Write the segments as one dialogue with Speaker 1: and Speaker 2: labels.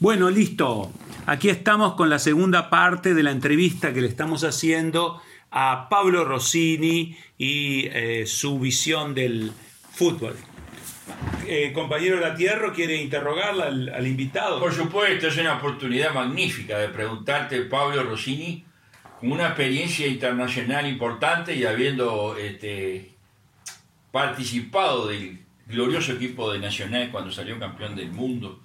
Speaker 1: Bueno, listo. Aquí estamos con la segunda parte de la entrevista que le estamos haciendo a Pablo Rossini y eh, su visión del fútbol. Eh, compañero Latierro, ¿quiere interrogarla al, al, invitado?
Speaker 2: Por supuesto, es una oportunidad magnífica de preguntarte, Pablo Rossini, con una experiencia internacional importante y habiendo este, participado del glorioso equipo de Nacional cuando salió campeón del mundo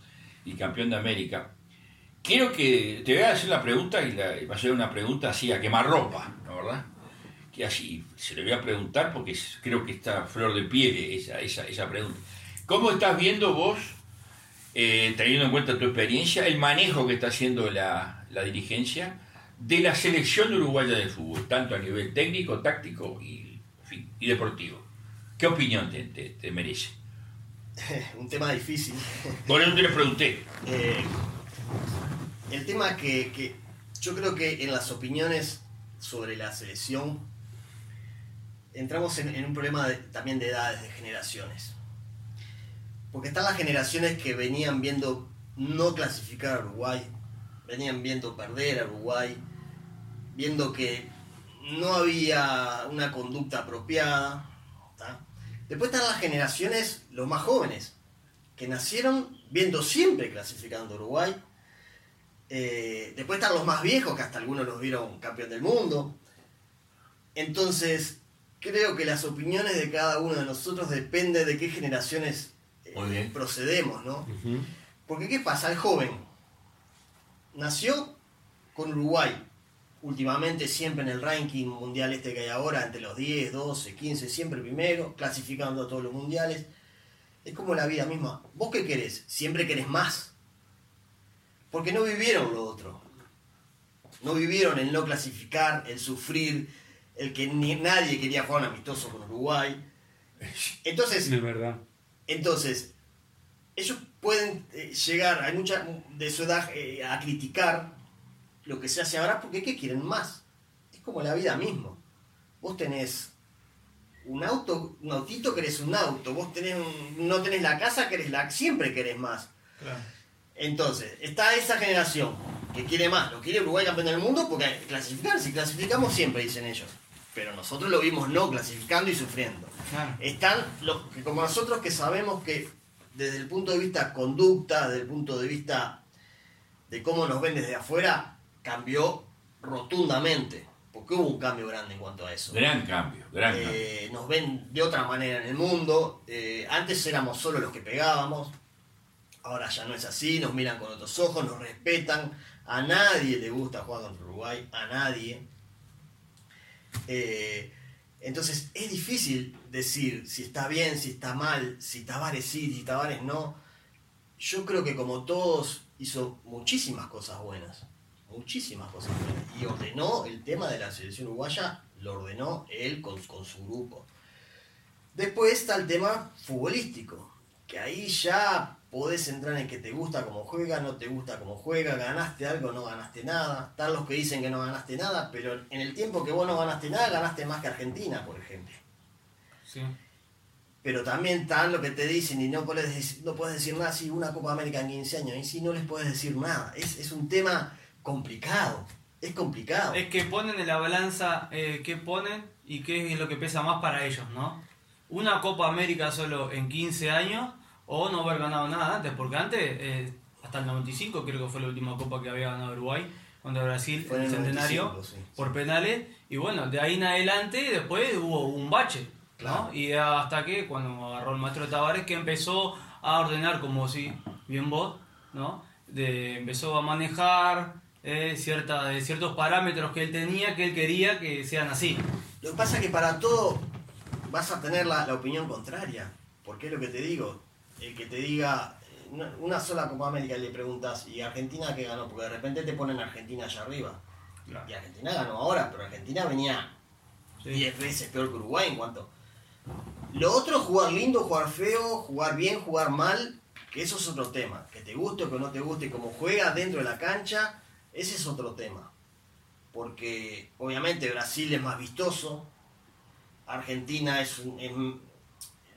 Speaker 2: y campeón de América. Quiero que te voy a hacer la pregunta y, la, va a ser una pregunta así a quemarropa, ¿no verdad? Que así se le voy a preguntar porque creo que está flor de piel esa, esa, esa pregunta. ¿Cómo estás viendo vos, eh, teniendo en cuenta tu experiencia, el manejo que está haciendo la, la dirigencia de la selección uruguaya de fútbol, tanto a nivel técnico, táctico y, deportivo? ¿Qué opinión te, te merece?
Speaker 3: un tema difícil.
Speaker 2: Por eso te lo pregunté.
Speaker 3: Eh, el tema que, que, yo creo que en las opiniones sobre la selección entramos en, en un problema de, también de edades, de generaciones. Porque están las generaciones que venían viendo no clasificar a Uruguay, venían viendo perder a Uruguay, viendo que no había una conducta apropiada. ¿tá? Después están las generaciones, los más jóvenes, que nacieron viendo siempre clasificando a Uruguay. Eh, después están los más viejos, que hasta algunos los vieron campeón del mundo. Entonces, creo que las opiniones de cada uno de nosotros depende de qué generaciones eh, procedemos, ¿no? Uh -huh. Porque ¿qué pasa? El joven nació con Uruguay, últimamente siempre en el ranking mundial este que hay ahora, entre los 10, 12, 15, siempre primero, clasificando a todos los mundiales. Es como la vida misma. ¿Vos qué querés? Siempre querés más. Porque no vivieron lo otro. No vivieron el no clasificar, el sufrir, el que ni, nadie quería jugar un amistoso con Uruguay. Entonces,
Speaker 1: es verdad.
Speaker 3: Entonces, ellos pueden eh, llegar, hay mucha de su edad, eh, a criticar lo que se hace ahora porque ¿qué quieren más? Es como la vida mismo. Vos tenés un auto, un autito, querés un auto. Vos tenés un, no tenés la casa, querés la, siempre querés más.
Speaker 1: Claro.
Speaker 3: Entonces, está esa generación que quiere más, lo quiere Uruguay campeón del mundo porque clasificar, si clasificamos siempre, dicen ellos. Pero nosotros lo vimos no clasificando y sufriendo.
Speaker 1: Claro.
Speaker 3: Están los que como nosotros que sabemos que desde el punto de vista conducta, desde el punto de vista de cómo nos ven desde afuera, cambió rotundamente. Porque hubo un cambio grande en cuanto a eso.
Speaker 2: Gran cambio, gran cambio.
Speaker 3: Eh, nos ven de otra manera en el mundo. Eh, antes éramos solo los que pegábamos. Ahora ya no es así. Nos miran con otros ojos, nos respetan. A nadie le gusta jugar contra Uruguay. A nadie. Eh, entonces es difícil decir si está bien, si está mal, si Tavares sí, si Tavares no. Yo creo que como todos hizo muchísimas cosas buenas muchísimas cosas. Y ordenó el tema de la selección uruguaya, lo ordenó él con, con, su grupo. Después está el tema futbolístico, que ahí ya podés entrar en que te gusta cómo juega, no te gusta cómo juega, ganaste algo, no ganaste nada. Están los que dicen que no ganaste nada, pero en el tiempo que vos no ganaste nada, ganaste más que Argentina, por ejemplo.
Speaker 1: Sí.
Speaker 3: Pero también están los que te dicen y no puedes decir, no puedes decir nada si una Copa América en 15 años, y si no les puedes decir nada. Es, es un tema complicado. Es complicado.
Speaker 4: Es que ponen en la balanza eh, qué ponen y qué es lo que pesa más para ellos, ¿no? Una Copa América solo en 15 años o no haber ganado nada antes, porque antes, eh, hasta el 95 creo que fue la última Copa que había ganado Uruguay, cuando Brasil
Speaker 3: Fue
Speaker 4: en el centenario
Speaker 3: 95, sí.
Speaker 4: por penales, y bueno, de ahí en adelante después hubo un bache, ¿no? Y hasta que cuando agarró el maestro Tavares que empezó a ordenar como si, bien vos, ¿no? De, empezó a manejar eh, cierta, de ciertos parámetros que él tenía, que él quería que sean así.
Speaker 3: Lo que pasa es que para todo vas a tener la, la opinión contraria. Porque es lo que te digo. El que te diga una, sola Copa América y le preguntas, ¿y Argentina qué ganó? Porque de repente te ponen Argentina allá arriba.
Speaker 4: Claro.
Speaker 3: Y Argentina ganó ahora, pero Argentina venía
Speaker 4: Sí.
Speaker 3: 10 veces peor que Uruguay en cuanto. Lo otro es jugar lindo, jugar feo, jugar bien, jugar mal, que eso es otro tema. Que te guste o que no te guste, cómo juega dentro de la cancha, ese es otro tema. Porque obviamente Brasil es más vistoso, Argentina es, es-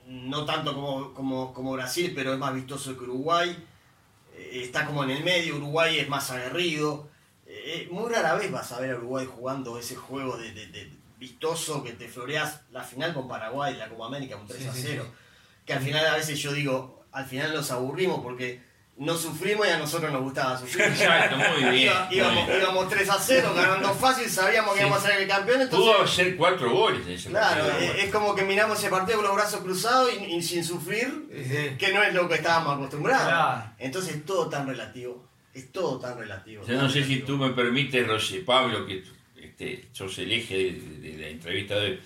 Speaker 3: no tanto como, como, como Brasil, pero es más vistoso que Uruguay. eh, está como en el medio, Uruguay es más aguerrido. Eh, muy rara vez vas a ver a Uruguay jugando ese juego de, de- de vistoso que te floreas la final con Paraguay, la Copa América, un 3
Speaker 4: Sí,
Speaker 3: a
Speaker 4: sí,
Speaker 3: 0.
Speaker 4: sí.
Speaker 3: Que al final a veces yo digo, al final nos aburrimos porque no sufrimos y a nosotros nos gustaba sufrir.
Speaker 2: Exacto, muy bien.
Speaker 3: Iba-
Speaker 2: muy
Speaker 3: íbamos,
Speaker 2: bien.
Speaker 3: íbamos 3 a 0, ganando fácil, sabíamos que
Speaker 2: Sí.
Speaker 3: íbamos a ser el campeón, entonces...
Speaker 2: Pudo hacer cuatro goles en ese
Speaker 3: Claro,
Speaker 2: partido.
Speaker 3: es, es como que miramos ese partido con los brazos cruzados y, y sin sufrir,
Speaker 4: Sí.
Speaker 3: que no es lo que estábamos acostumbrados.
Speaker 4: Claro.
Speaker 3: Entonces es todo tan relativo, es todo tan relativo.
Speaker 2: Yo no sé si tú me permites, Rosy, Pablo, que este, sos el eje de, de- de la entrevista de hoy.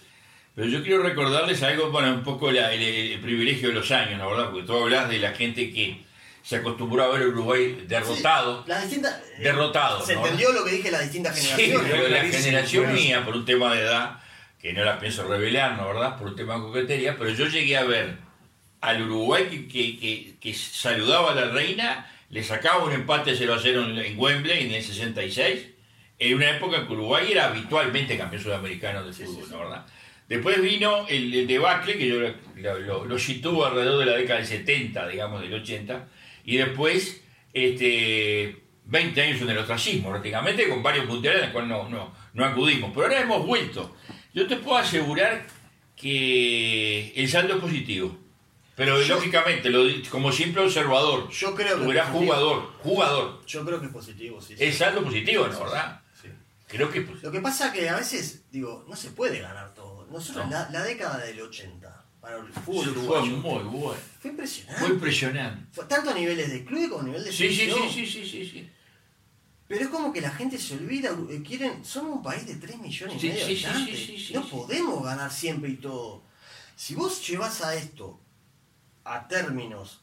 Speaker 2: Pero yo quiero recordarles algo para un poco la- el, el privilegio de los años, ¿no verdad? Porque tú hablas de la gente que se acostumbró a ver a Uruguay derrotado.
Speaker 3: Las distintas, eh,
Speaker 2: Derrotado,
Speaker 3: ¿Se
Speaker 2: ¿no?
Speaker 3: entendió lo que dije las distintas
Speaker 2: Sí,
Speaker 3: generaciones?
Speaker 2: pero la generación mía, por un tema de edad, que no la pienso revelar, ¿no verdad? Por un tema de coquetería, pero yo llegué a ver al Uruguay que, que, que- que saludaba a la reina, le sacaba un empate 0 a 0 en, en Wembley en el 66, en una época en que Uruguay era habitualmente campeón sudamericano de fútbol, ¿no verdad? Después vino el, el debacle, que yo lo, lo, lo- lo sitúo alrededor de la década del 70, digamos, del 80, y después este, 20 años en el ostracismo, prácticamente, con varios mundiales en los cuales no, no, no acudimos. Pero ahora hemos vuelto. Yo te puedo asegurar que el saldo es positivo. Pero
Speaker 3: Yo-
Speaker 2: lógicamente, lo como simple observador,
Speaker 3: Yo creo que positivo.
Speaker 2: jugador, jugador.
Speaker 3: Yo creo que es positivo, sí. sí.
Speaker 2: Es saldo positivo, ¿no verdad?
Speaker 3: sí.
Speaker 2: Creo que es positivo.
Speaker 3: Lo que pasa que a veces, digo, no se puede ganar todo. Nosotros,
Speaker 2: No.
Speaker 3: la, la década del 80, para el fútbol
Speaker 2: Fue
Speaker 3: uruguayo,
Speaker 2: muy bueno.
Speaker 3: fue impresionante.
Speaker 2: Fue impresionante.
Speaker 3: Fue tanto a niveles de club como a nivel de
Speaker 2: Sí, sí,
Speaker 3: selección.
Speaker 2: sí, sí, sí, sí, sí.
Speaker 3: Pero es como que la gente se olvida, eh, quieren, somos un país de 3 millones y medio de habitantes. no podemos ganar siempre y todo. Si vos llevas a esto a términos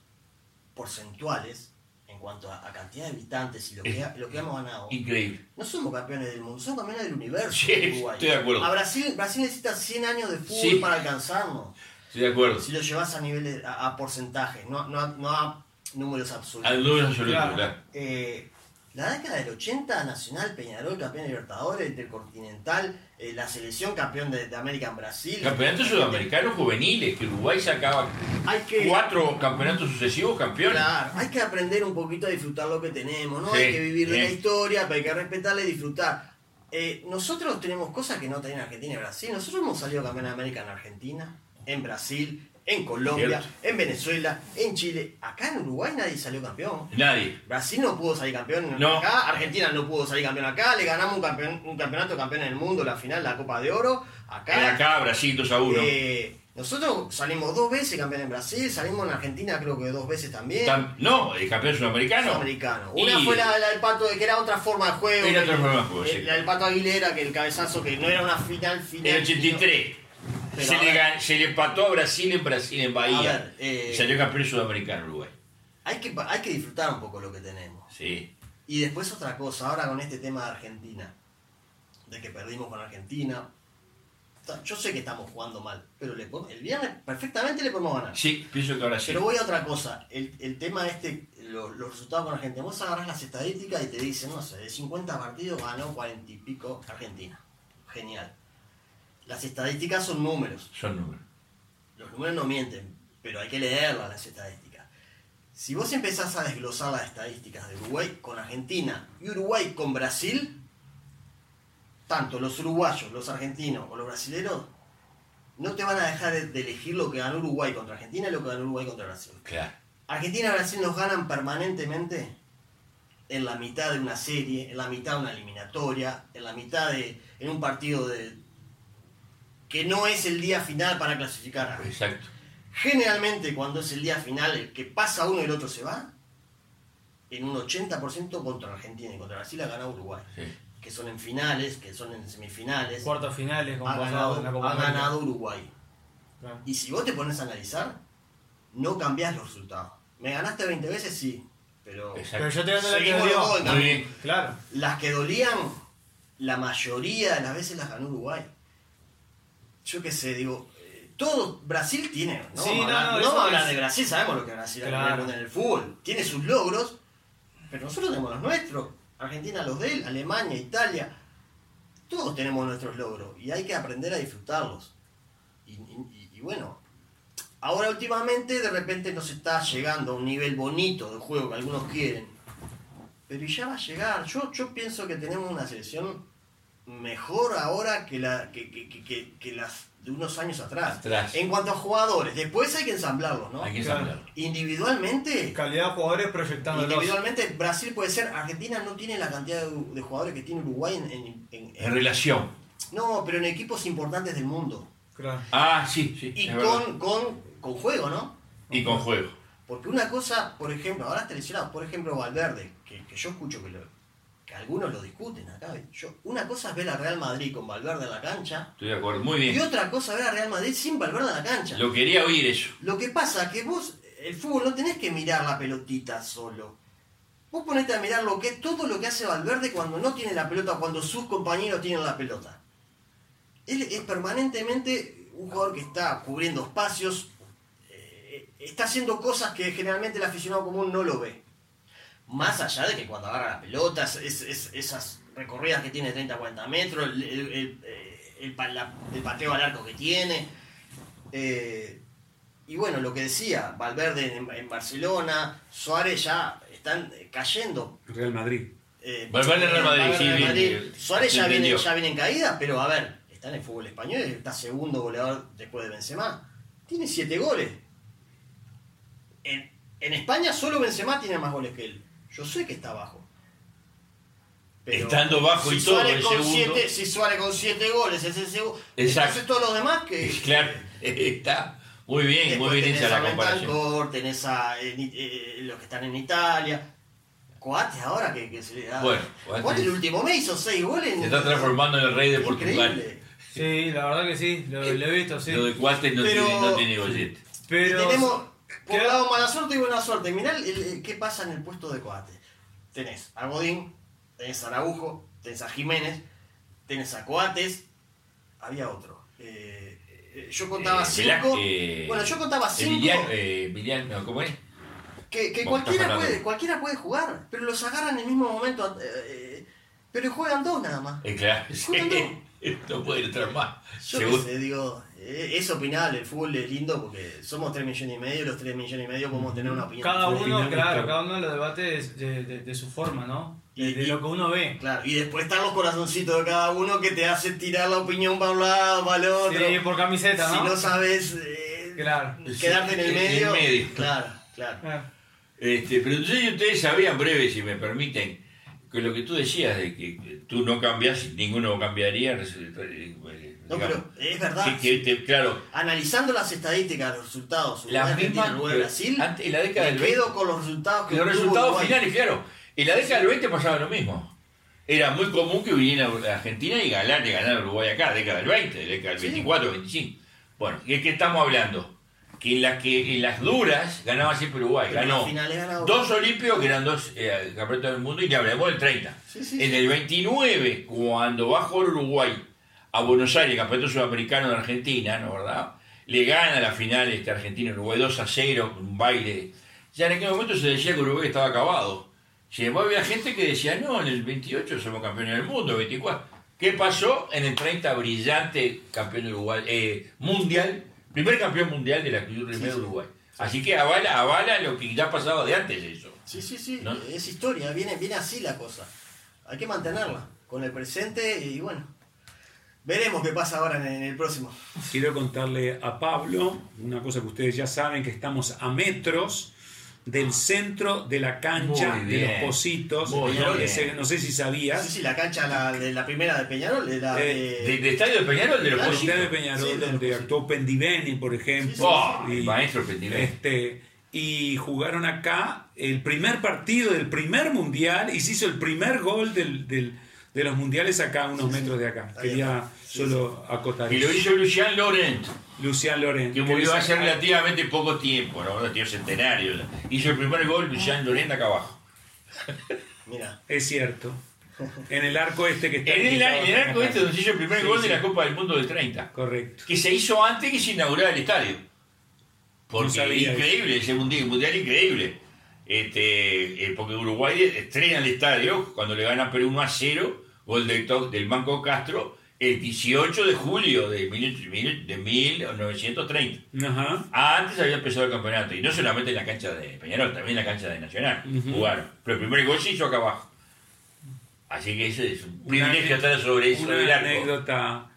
Speaker 3: porcentuales, en cuanto a, a cantidad de habitantes y lo que, lo que hemos ganado,
Speaker 2: Increíble.
Speaker 3: no somos campeones del mundo, somos campeones del universo.
Speaker 2: Sí,
Speaker 3: Uruguay.
Speaker 2: estoy de acuerdo.
Speaker 3: A Brasil, Brasil necesita 100 años de fútbol
Speaker 2: Sí.
Speaker 3: para alcanzarnos.
Speaker 2: Estoy de acuerdo.
Speaker 3: Si lo llevas a niveles, a, a porcentajes, no, no, a- no a números absolutos.
Speaker 2: Al número absoluto,
Speaker 4: Claro.
Speaker 2: claro.
Speaker 3: Eh, la década del 80, Nacional, Peñarol, campeón de Libertadores, Intercontinental, eh, la selección campeón de, de América en Brasil.
Speaker 2: Campeonatos sudamericanos juveniles, que Uruguay sacaba
Speaker 3: Hay que,
Speaker 2: cuatro campeonatos sucesivos campeones.
Speaker 3: claro, hay que aprender un poquito a disfrutar lo que tenemos, ¿no?
Speaker 2: Sí,
Speaker 3: hay que vivir de
Speaker 2: sí.
Speaker 3: la historia, pero hay que respetarla y disfrutar. Eh, nosotros tenemos cosas que no tienen Argentina y Brasil. Nosotros hemos salido campeón de América en Argentina, en Brasil, en Colombia,
Speaker 2: Cierto.
Speaker 3: en Venezuela, en Chile. Acá en Uruguay nadie salió campeón.
Speaker 2: Nadie.
Speaker 3: Brasil no pudo salir campeón
Speaker 2: No.
Speaker 3: acá, Argentina no pudo salir campeón acá, le ganamos un, campeón, un campeonato de campeón en el mundo, la final, la Copa de Oro, acá.
Speaker 2: En acá, Brasil 2 a 1.
Speaker 3: Eh, nosotros salimos dos veces campeón en Brasil, salimos en Argentina creo que dos veces también.
Speaker 2: no, el campeón sudamericano.
Speaker 3: Sudamericano.
Speaker 2: Y-
Speaker 3: Una fue la, la del pato, que era otra forma de juego.
Speaker 2: Era otra forma de juego, sí.
Speaker 3: La del pato Aguilera, que el cabezazo, que no era una final final.
Speaker 2: En el 83.
Speaker 3: Pero
Speaker 2: Se le,
Speaker 3: ver.
Speaker 2: se le empató a Brasil en Brasil, en Bahía.
Speaker 3: ver, eh,
Speaker 2: salió campeón sudamericano Uruguay.
Speaker 3: hay, que, hay que disfrutar un poco lo que tenemos.
Speaker 2: Sí.
Speaker 3: Y después otra cosa, ahora con este tema de Argentina, de que perdimos con Argentina. Yo sé que estamos jugando mal, pero le podemos- el viernes perfectamente le podemos ganar.
Speaker 2: Sí, pienso que ahora sí.
Speaker 3: Pero voy a otra cosa, el, el tema este, lo- los resultados con Argentina. Vos agarrás las estadísticas y te dicen, no sé, de 50 partidos ganó 40 y pico Argentina. Genial. Las estadísticas son números.
Speaker 2: Son números.
Speaker 3: Los números no mienten, pero hay que leerlas las estadísticas. Si vos empezás a desglosar las estadísticas de Uruguay con Argentina y Uruguay con Brasil, tanto los uruguayos, los argentinos o los brasileños no te van a dejar de elegir lo que ganó Uruguay contra Argentina y lo que ganó Uruguay contra Brasil.
Speaker 2: Claro.
Speaker 3: Argentina y Brasil nos ganan permanentemente en la mitad de una serie, en la mitad de una eliminatoria, en la mitad de. en un partido de. Que no es el día final para clasificar.
Speaker 2: Exacto.
Speaker 3: Generalmente, cuando es el día final, el que pasa uno y el otro se va, en un 80% contra Argentina y contra Brasil ha ganado Uruguay.
Speaker 2: Sí.
Speaker 3: Que son en finales, que son en semifinales.
Speaker 4: Cuartos finales,
Speaker 3: Ha
Speaker 4: la
Speaker 3: ganado,
Speaker 4: Copa
Speaker 3: ha ganado Uruguay.
Speaker 4: Claro.
Speaker 3: Y si vos te pones a analizar, no cambiás los resultados. ¿Me ganaste 20 veces? Sí. Pero
Speaker 4: yo te dando la que dolió. Claro.
Speaker 3: las que dolían, la mayoría de las veces las ganó Uruguay. Yo qué sé, digo, eh, todo Brasil tiene, no
Speaker 4: Sí,
Speaker 3: vamos a
Speaker 4: no,
Speaker 3: hablar,
Speaker 4: no,
Speaker 3: no
Speaker 4: eso
Speaker 3: vamos a hablar
Speaker 4: es-
Speaker 3: de Brasil, sabemos lo que Brasil ha
Speaker 4: Claro.
Speaker 3: ganado en el fútbol, tiene sus logros, pero nosotros tenemos los nuestros, Argentina los de él, Alemania, Italia, todos tenemos nuestros logros y hay que aprender a disfrutarlos. Y, y- y bueno, Ahora últimamente de repente nos está llegando a un nivel bonito de juego que algunos quieren. Pero ya va a llegar. Yo, yo pienso que tenemos una selección mejor ahora que, la, que, que- que- que- que las de unos años atrás.
Speaker 2: Atrás.
Speaker 3: En cuanto a jugadores, después hay que ensamblarlos, ¿no?
Speaker 2: Hay que
Speaker 4: Claro.
Speaker 2: ensamblarlo.
Speaker 3: Individualmente,
Speaker 4: Calidad de jugadores proyectándolos.
Speaker 3: individualmente Brasil puede ser, Argentina no tiene la cantidad de, de jugadores que tiene Uruguay en, en- en-
Speaker 2: En relación.
Speaker 3: no, pero en equipos importantes del mundo.
Speaker 4: Claro.
Speaker 2: Ah, sí, sí.
Speaker 3: Y con, con, con juego, ¿no?
Speaker 2: Y con juego.
Speaker 3: Porque una cosa, por ejemplo, ahora está lesionado, por ejemplo, Valverde, que, que yo escucho que, lo- que algunos lo discuten acá. Yo, una cosa es ver a Real Madrid con Valverde en la cancha,
Speaker 2: Estoy de acuerdo. Muy
Speaker 3: y
Speaker 2: bien.
Speaker 3: otra cosa es ver a Real Madrid sin Valverde en la cancha.
Speaker 2: Lo quería oír eso.
Speaker 3: Lo que pasa es que vos, el fútbol, no tenés que mirar la pelotita solo. Vos ponete a mirar lo que todo lo que hace Valverde cuando no tiene la pelota, cuando sus compañeros tienen la pelota. Él es permanentemente un jugador que está cubriendo espacios, eh, está haciendo cosas que generalmente el aficionado común no lo ve. Más allá de que cuando agarra las pelotas, es- es- esas recorridas que tiene 30-40 metros, el, el- el- eh, el pa- la- el pateo al arco que tiene. Eh, y bueno, lo que decía, Valverde en, en Barcelona, Suárez ya están eh, cayendo.
Speaker 1: Real Madrid.
Speaker 3: Eh,
Speaker 2: Valverde en Real Madrid,
Speaker 3: Valverde Real Madrid.
Speaker 2: bien.
Speaker 3: Suárez ya viene, ya viene en caída, pero a ver, está en el fútbol español, está segundo goleador después de Benzema. Tiene siete goles. En, en España solo Benzema tiene más goles que él. Yo sé que está abajo.
Speaker 2: Estando bajo y todo, el
Speaker 3: con
Speaker 2: segundo.
Speaker 3: siete- si Suárez con siete goles es el segundo.
Speaker 2: Exacto.
Speaker 3: Entonces todos los demás que...
Speaker 2: Claro, está muy bien,
Speaker 3: Después
Speaker 2: muy bien hecha la comparación.
Speaker 3: Bentancur, tenés a eh, eh, los que están en Italia. Coates ahora que, que se le da.
Speaker 2: Bueno, Coates-
Speaker 3: Coates el último mes hizo seis goles. en-
Speaker 2: Se está transformando en el rey de Portugal.
Speaker 4: Sí, la verdad que sí, lo, lo he visto, sí.
Speaker 2: Lo de Cuates no,
Speaker 3: Pero-
Speaker 2: tiene, no tiene gollete.
Speaker 4: Pero.
Speaker 3: Tenemos, por lado, mala suerte y buena suerte. Mirá el- el- qué pasa en el puesto de Coates. Tenés a Godín, tenés a Araujo, tenés a Jiménez, tenés a Coates. Había otro. Eh, eh, yo contaba
Speaker 2: Eh,
Speaker 3: cinco.
Speaker 2: Eh,
Speaker 3: bueno, yo contaba cinco.
Speaker 2: Eh, Emiliano, ¿cómo es?
Speaker 3: Que, cualquiera, puede, cualquiera puede jugar, pero los agarran en el mismo momento. pero juegan dos nada más.
Speaker 2: Claro,
Speaker 3: Juegan dos.
Speaker 2: no puede entrar más.
Speaker 3: Yo qué
Speaker 2: Según-
Speaker 3: sé, digo, eh, es opinable, el fútbol es lindo porque somos 3 millones y medio y los 3 millones y medio podemos tener una opinión.
Speaker 4: Cada uno, claro,
Speaker 1: claro.
Speaker 4: cada uno lo debate de, de- de- de su forma, ¿no? De,
Speaker 3: Y-
Speaker 4: de lo que uno ve.
Speaker 3: Claro, y después están los corazoncitos de cada uno que te hace tirar la opinión para un lado, para el otro.
Speaker 4: Sí, por camiseta,
Speaker 3: si
Speaker 4: ¿no?
Speaker 3: no sabes eh,
Speaker 4: Claro.
Speaker 3: quedarte en el
Speaker 2: En el
Speaker 3: medio.
Speaker 2: medio.
Speaker 3: Claro, claro.
Speaker 4: Ah,
Speaker 2: Este, pero entonces ustedes sabían breve, si me permiten, que lo que tú decías de que, que tú no cambias, ninguno cambiaría. eh,
Speaker 3: No,
Speaker 2: digamos,
Speaker 3: pero es verdad.
Speaker 2: que- que claro,
Speaker 3: Analizando las estadísticas, los resultados,
Speaker 2: la misma.
Speaker 3: Uruguay, Brasil,
Speaker 2: antes, en la década
Speaker 3: me
Speaker 2: del 20.
Speaker 3: quedo con los resultados que
Speaker 2: Los resultados
Speaker 3: Uruguay.
Speaker 2: finales, claro. En la década del 20 pasaba lo mismo. Era muy común que viniera a Argentina y ganar, y ganar Uruguay acá, década del 20, década del
Speaker 3: Sí.
Speaker 2: 24, 25. Bueno, ¿de qué estamos hablando? Que en las, que, en las duras ganaba siempre Uruguay.
Speaker 3: Pero
Speaker 2: Ganó
Speaker 3: ganaba
Speaker 2: dos olímpicos, que eran dos eh, campeonatos del mundo, y le hablamos del 30.
Speaker 3: Sí, sí,
Speaker 2: en el 29, cuando va a jugar Uruguay a Buenos Aires, campeonato sudamericano de Argentina, ¿no verdad? Le gana la final este Argentina-Uruguay 2 a 0, con un baile. Ya en aquel momento se decía que Uruguay estaba acabado. Sin embargo, había gente que decía, no, en el 28 somos campeones del mundo, 24. ¿Qué pasó? En el 30, brillante campeón de Uruguay, eh, mundial, primer campeón mundial de la Cruz
Speaker 3: Sí,
Speaker 2: de
Speaker 3: sí.
Speaker 2: Uruguay. Así que avala, avala lo que ya pasaba de antes eso.
Speaker 3: Sí, sí, sí,
Speaker 2: ¿No?
Speaker 3: es historia, viene, viene así la cosa. Hay que mantenerla con el presente y bueno, veremos qué pasa ahora en, en el próximo.
Speaker 1: Quiero contarle a Pablo una cosa que ustedes ya saben, que estamos a metros del centro de la cancha
Speaker 2: Muy
Speaker 1: de
Speaker 2: bien.
Speaker 1: los Positos.
Speaker 2: Muy bien.
Speaker 1: sé, no sé si sabías.
Speaker 3: Sí, sí, la cancha la, de la primera de Peñarol, de la
Speaker 1: Eh,
Speaker 3: de-
Speaker 2: ¿De, de Estadio de Peñarol de los
Speaker 3: Claro,
Speaker 1: La
Speaker 2: Positos?
Speaker 1: De Peñarol,
Speaker 3: Sí, de los
Speaker 1: donde
Speaker 3: Positos.
Speaker 1: actuó Pendiveni, por ejemplo.
Speaker 3: Sí, sí,
Speaker 2: Oh,
Speaker 1: y,
Speaker 2: el maestro Pendiveni.
Speaker 1: este, y jugaron acá el primer partido del primer mundial y se hizo el primer gol del, del- de los mundiales acá, a unos
Speaker 3: Sí, sí.
Speaker 1: metros de acá. Quería
Speaker 3: Sí,
Speaker 1: solo acotar
Speaker 2: Y lo hizo Lucian Laurent,
Speaker 1: Lucian Loren.
Speaker 2: que murió hace relativamente poco tiempo, ¿no? Centenario. Hizo el primer gol Lucian Laurent acá abajo.
Speaker 3: Mira,
Speaker 1: Es cierto. En el arco este que está
Speaker 2: En el, en el arco este donde se hizo el primer
Speaker 1: Sí,
Speaker 2: gol de la Copa del Mundo del 30.
Speaker 1: Correcto.
Speaker 2: Que se hizo antes que se inaugurara el estadio. Porque
Speaker 1: No
Speaker 2: increíble, ese mundial, mundial increíble. Este, eh, porque Uruguay estrena el estadio cuando le gana Perú 1 a 0, gol del, to- del Banco Castro, el 18 de julio de, mil- de 1930.
Speaker 1: Ajá.
Speaker 2: Antes había empezado el campeonato, y no solamente en la cancha de Peñarol, también en la cancha de Nacional jugaron. Pero el primer gol se hizo acá abajo. Así que ese es un
Speaker 1: Una
Speaker 2: privilegio estar sobre eso del
Speaker 1: Una anécdota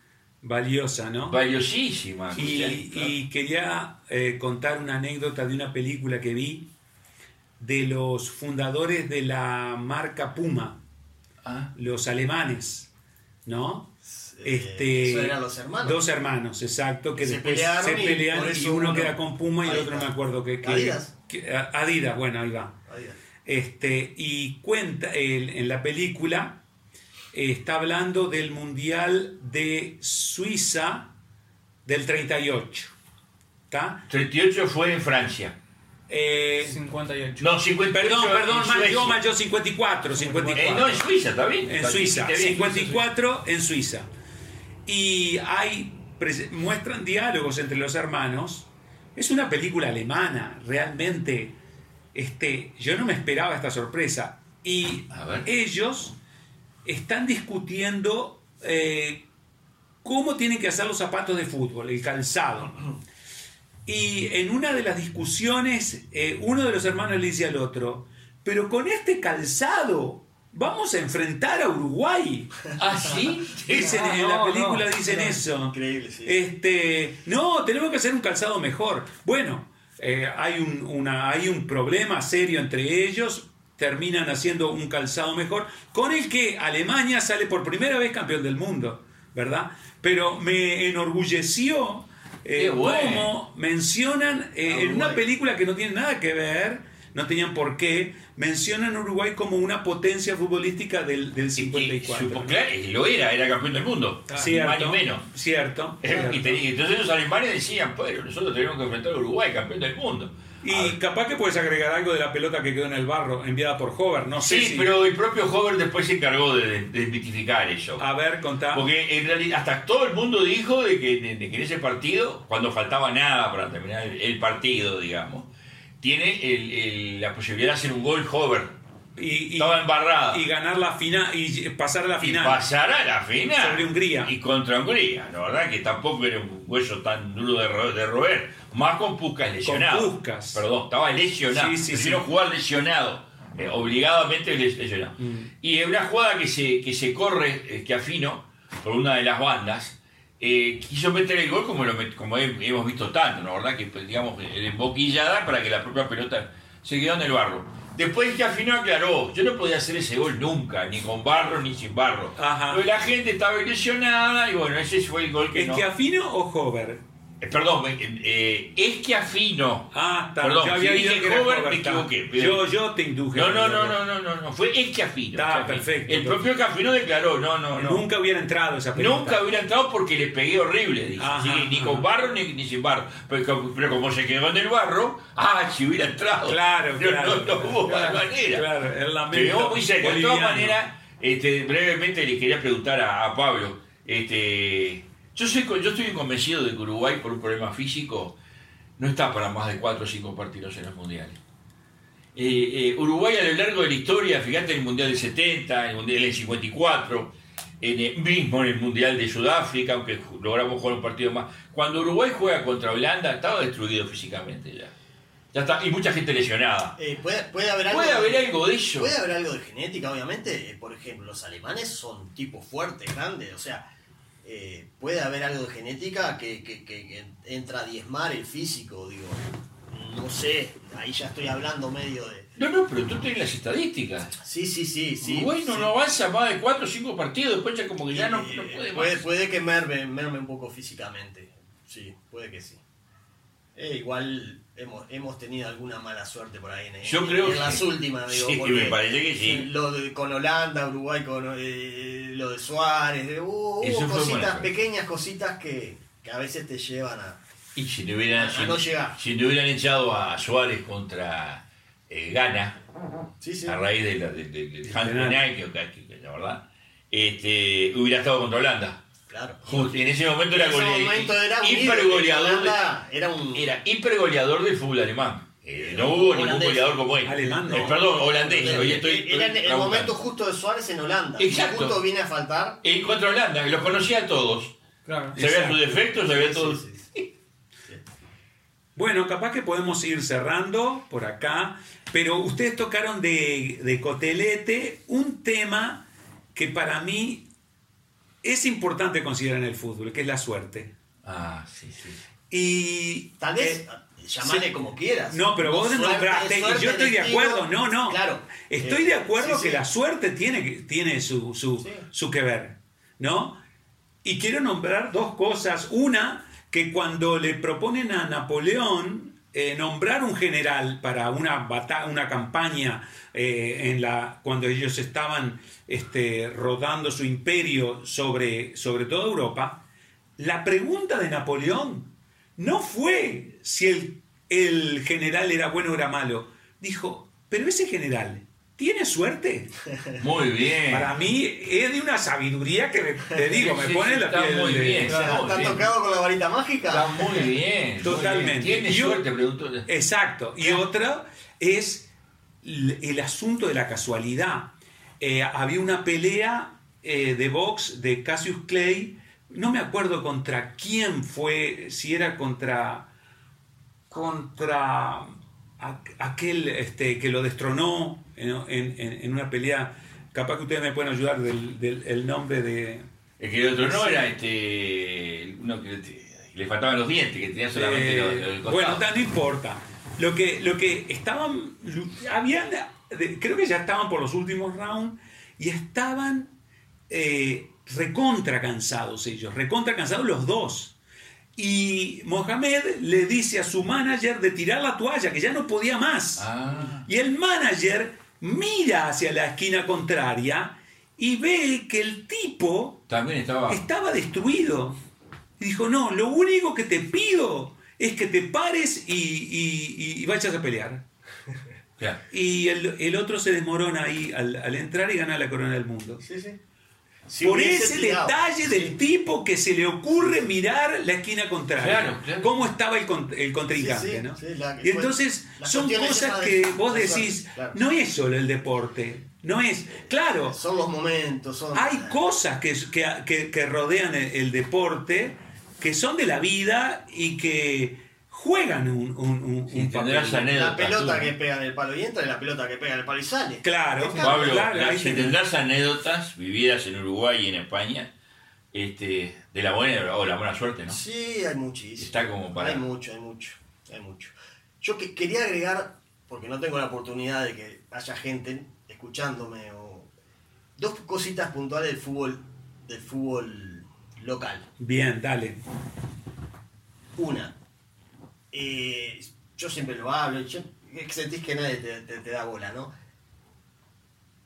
Speaker 1: valiosa, ¿no?
Speaker 2: Valiosísima.
Speaker 1: Y quería eh, contar una anécdota de una película que vi de los fundadores de la marca Puma,
Speaker 2: Ah,
Speaker 1: los alemanes, ¿no? Este,
Speaker 3: eso eran los hermanos.
Speaker 1: Dos hermanos, exacto, que
Speaker 3: Se
Speaker 1: después
Speaker 3: pelearon
Speaker 1: se pelean y, uno
Speaker 3: uno-
Speaker 1: queda con Puma y el otro no me acuerdo que, que-
Speaker 3: Adidas.
Speaker 1: que- Adidas, bueno, ahí va.
Speaker 3: Va.
Speaker 1: Este, y cuenta el- en la película, eh, está hablando del Mundial de Suiza del 38. ¿Está?
Speaker 2: 38 fue en Francia.
Speaker 1: Eh,
Speaker 4: 58.
Speaker 2: No, 58
Speaker 1: perdón, perdón, mal, yo, mal, yo 54, 54.
Speaker 2: Eh, no, en Suiza, ¿está bien?
Speaker 1: En
Speaker 2: Está-
Speaker 1: Suiza,
Speaker 2: está bien.
Speaker 1: 54 en Suiza. Y hay, muestran diálogos entre los hermanos. Es una película alemana, realmente. Este, yo no me esperaba esta sorpresa. Y ellos están discutiendo eh, cómo tienen que hacer los zapatos de fútbol, el calzado. Y en una de las discusiones, eh, uno de los hermanos le dice al otro, pero con este calzado vamos a enfrentar a Uruguay.
Speaker 2: ¿Ah, sí?
Speaker 1: Dicen,
Speaker 4: Ah,
Speaker 1: en la película
Speaker 4: no,
Speaker 1: dicen
Speaker 4: no.
Speaker 1: eso.
Speaker 3: Increíble, sí.
Speaker 1: Este, no, tenemos que hacer un calzado mejor. Bueno, eh, hay, un, una, hay un problema serio entre ellos. Terminan haciendo un calzado mejor, con el que Alemania sale por primera vez campeón del mundo, ¿verdad? Pero me enorgulleció eh, cómo mencionan eh, en una película que no tiene nada que ver, no tenían por qué, mencionan a Uruguay como una potencia futbolística del, del
Speaker 2: Y que
Speaker 1: 54.
Speaker 2: supo- claro, y lo era, era campeón del mundo.
Speaker 1: Cierto,
Speaker 2: Más menos.
Speaker 1: Cierto.
Speaker 2: Eh. Y tenía- entonces los alemanes decían, bueno, nosotros tenemos que enfrentar a Uruguay, campeón del mundo.
Speaker 1: Y capaz que puedes agregar algo de la pelota que quedó en el barro, enviada por Hover, no sé
Speaker 2: Sí,
Speaker 1: si...
Speaker 2: pero el propio Hover después se encargó de, de desmitificar eso.
Speaker 1: A ver, contá.
Speaker 2: Porque en realidad hasta todo el mundo dijo de que, de- de que en ese partido, cuando faltaba nada para terminar el, el partido, digamos, tiene el- el- la posibilidad de hacer un gol Hover.
Speaker 1: Y, y-
Speaker 2: Estaba embarrada.
Speaker 1: y ganar la final, y pasar a la
Speaker 2: Y
Speaker 1: final.
Speaker 2: pasar a la final.
Speaker 1: Sobre Hungría.
Speaker 2: Y contra Hungría. La verdad que tampoco era un hueso tan duro de, ro- de roer. Más con Puskas lesionado.
Speaker 1: Puskás.
Speaker 2: Perdón, estaba lesionado.
Speaker 1: Sí, sí,
Speaker 2: Prefiero
Speaker 1: sí.
Speaker 2: jugar lesionado. eh, obligadamente les- lesionado.
Speaker 1: Mm.
Speaker 2: Y en una jugada que se, que se corre, eh, que afino, por una de las bandas, eh, quiso meter el gol como, lo met- como he- hemos visto tanto, ¿no? ¿verdad? Que, pues, digamos, el emboquillada para que la propia pelota se quedó en el barro. Después que afinó aclaró, yo no podía hacer ese gol nunca, ni con barro ni sin barro.
Speaker 1: Ajá.
Speaker 2: Pero la gente estaba ilusionada y bueno, ese fue el gol que
Speaker 1: ¿Es
Speaker 2: no...
Speaker 1: que afino o Hover?
Speaker 2: Eh, perdón, eh, eh, es que afino.
Speaker 1: Ah, está.
Speaker 2: Perdón,
Speaker 1: yo había
Speaker 2: si dije
Speaker 1: que
Speaker 2: Hover, me equivoqué.
Speaker 1: Yo, yo te induje.
Speaker 2: No, no, no, no, no, no, no, fue es que afino.
Speaker 1: Está,
Speaker 2: o sea,
Speaker 1: perfecto,
Speaker 2: El propio Cafino declaró, no, no, no.
Speaker 1: Nunca hubiera entrado esa pelota.
Speaker 2: Nunca hubiera entrado porque le pegué horrible, dice.
Speaker 1: Ajá,
Speaker 2: Así que ni con barro ni, ni sin barro. Pero, como- pero como se quedó en el barro, ah, si hubiera entrado.
Speaker 1: Claro, claro.
Speaker 2: No, no hubo
Speaker 1: Claro,
Speaker 2: manera.
Speaker 1: Claro, el lamento
Speaker 2: Quedó muy cerca. De todas maneras, este, brevemente le quería preguntar a, a Pablo. Este, yo, soy, yo estoy convencido de que Uruguay, por un problema físico, no está para más de 4 o 5 partidos en los mundiales. Eh, eh, Uruguay a lo largo de la historia, fíjate en el Mundial del 70, el Mundial del 54, en el, mismo en el Mundial de Sudáfrica, aunque logramos jugar un partido más. Cuando Uruguay juega contra Holanda, estaba destruido físicamente ya. Ya está, y mucha gente lesionada.
Speaker 3: Eh, puede, puede haber algo.
Speaker 2: ¿Puede haber algo de eso?
Speaker 3: Puede haber algo de genética, obviamente. Eh, Por ejemplo, los alemanes son tipos fuertes, grandes. O sea, eh, puede haber algo de genética que, que- entra a diezmar el físico, digo. No sé, ahí ya estoy hablando medio de.
Speaker 2: No, no, pero tú tienes las estadísticas.
Speaker 3: Sí, sí, sí, sí.
Speaker 2: Uruguay no,
Speaker 3: sí.
Speaker 2: no avanza más de 4 o 5 partidos, después ya como que ya no,
Speaker 3: Eh,
Speaker 2: no puede
Speaker 3: puede,
Speaker 2: más.
Speaker 3: puede que merme, merme un poco físicamente. Sí, puede que sí. Eh, igual hemos, hemos tenido alguna mala suerte por ahí en,
Speaker 2: Yo
Speaker 3: en-
Speaker 2: creo
Speaker 3: en
Speaker 2: que-
Speaker 3: las últimas. Digo,
Speaker 2: Sí,
Speaker 3: porque
Speaker 2: me parece que sí.
Speaker 3: Lo de- con Holanda, Uruguay, con eh, lo de Suárez. de- hubo cositas, pequeñas cositas que, que a veces te llevan a...
Speaker 2: Y si no hubieran,
Speaker 3: A
Speaker 2: si,
Speaker 3: no llegar.
Speaker 2: si no hubieran echado a Suárez contra eh, Ghana,
Speaker 3: Sí, sí.
Speaker 2: a raíz de la, de, de- Hans que, que- que la verdad, este, hubiera estado contra Holanda.
Speaker 3: Claro.
Speaker 2: Justo, en ese momento era,
Speaker 3: era un
Speaker 2: hipergoleador,
Speaker 3: era un...
Speaker 2: era hipergoleador del fútbol alemán. Eh, no hubo ningún goleador como él.
Speaker 1: Alemán, no.
Speaker 2: Eh, perdón, holandés. Hoy estoy,
Speaker 3: Era en el momento justo de Suárez en Holanda.
Speaker 2: Exacto.
Speaker 3: Y justo viene a faltar.
Speaker 2: En contra Holanda, que los conocía a todos.
Speaker 4: Claro.
Speaker 2: Sabía sus defectos, sabía
Speaker 3: Sí,
Speaker 2: todo.
Speaker 3: sí, sí.
Speaker 1: Bueno, capaz que podemos ir cerrando por acá, pero ustedes tocaron de, de Cotelete un tema que para mí es importante considerar en el fútbol, que es la suerte.
Speaker 2: Ah, sí, sí.
Speaker 1: Y
Speaker 3: Tal vez,
Speaker 1: eh,
Speaker 3: llamale
Speaker 1: sí.
Speaker 3: como quieras.
Speaker 1: No, pero vos
Speaker 3: Suerte,
Speaker 1: nombraste, y yo estoy de acuerdo, no, no.
Speaker 3: Claro.
Speaker 1: Estoy
Speaker 3: Eh,
Speaker 1: de acuerdo
Speaker 3: sí,
Speaker 1: que
Speaker 3: sí.
Speaker 1: la suerte tiene, tiene su, su,
Speaker 3: Sí.
Speaker 1: su que ver, ¿no? Y quiero nombrar dos cosas. Una, que cuando le proponen a Napoleón eh, nombrar un general para una, bata- una campaña eh, cuando ellos estaban este, rodando su imperio sobre, sobre toda Europa, la pregunta de Napoleón no fue si el, el general era bueno o era malo. Dijo, pero ese general, ¿tiene suerte?
Speaker 2: Muy bien.
Speaker 1: Para mí es de una sabiduría que me- te digo, me
Speaker 2: Sí,
Speaker 1: pone
Speaker 2: sí,
Speaker 1: la
Speaker 2: está
Speaker 1: piel
Speaker 2: muy
Speaker 1: de-
Speaker 2: bien.
Speaker 3: ¿Está
Speaker 2: Muy bien.
Speaker 3: tocado con la varita
Speaker 2: Está
Speaker 3: mágica?
Speaker 2: muy bien. muy
Speaker 1: Totalmente.
Speaker 2: bien. ¿Tiene
Speaker 1: Y
Speaker 2: suerte? Preguntó.
Speaker 1: Exacto. Y otra es el asunto de la casualidad. Eh, había una pelea eh, de box de Cassius Clay, no me acuerdo contra quién fue, si era contra contra aqu- aquel este, que lo destronó en, en- en- en una pelea. Capaz que ustedes me pueden ayudar del, del- el nombre de.
Speaker 2: El que el otro no era este. Uno que le faltaban los dientes, que tenía solamente
Speaker 1: Eh,
Speaker 2: los, los
Speaker 1: bueno, no importa. Lo que, lo que estaban, habían, creo que ya estaban por los últimos rounds y estaban eh, recontra cansados ellos, recontra cansados los dos. Y Mohamed le dice a su manager de tirar la toalla, que ya no podía más.
Speaker 2: Ah,
Speaker 1: Y el manager mira hacia la esquina contraria y ve que el tipo
Speaker 2: también estaba.
Speaker 1: estaba destruido. Y dijo, no, lo único que te pido es que te pares y, y- y vayas a pelear. Y el, el otro se desmorona ahí al, al entrar y gana la corona del mundo.
Speaker 3: Sí, sí. Si
Speaker 1: Por ese
Speaker 3: tirado.
Speaker 1: detalle del tipo que se le ocurre mirar la esquina contraria.
Speaker 2: Claro, claro.
Speaker 1: Cómo estaba el, el contrincante,
Speaker 3: Sí, sí,
Speaker 1: ¿no?
Speaker 3: sí, la-
Speaker 1: y entonces son cosas
Speaker 3: de-
Speaker 1: que vos
Speaker 3: de
Speaker 1: decís,
Speaker 3: claro.
Speaker 1: no es solo el deporte, no es, claro,
Speaker 3: Son los momentos, son...
Speaker 1: hay cosas que, que, que- que rodean el, el deporte que son de la vida y que juegan un, un, un-
Speaker 2: Sí,
Speaker 1: un papel.
Speaker 3: La pelota
Speaker 2: tú.
Speaker 3: que pega en el palo y entra y la pelota que pega en el palo y sale.
Speaker 1: Claro,
Speaker 2: Pablo,
Speaker 1: claro, ahí
Speaker 2: si tendrás anécdotas vividas en Uruguay y en España, este, de la buena o la buena suerte, ¿no?
Speaker 3: Sí, hay muchísimo.
Speaker 2: Está como para.
Speaker 3: Hay mucho, hay mucho, hay mucho. Yo que, quería agregar, porque no tengo la oportunidad de que haya gente escuchándome, o dos cositas puntuales del fútbol, del fútbol local.
Speaker 1: Bien, dale.
Speaker 3: Una, eh, yo siempre lo hablo, yo, sentís que nadie te, te- te da bola, ¿no?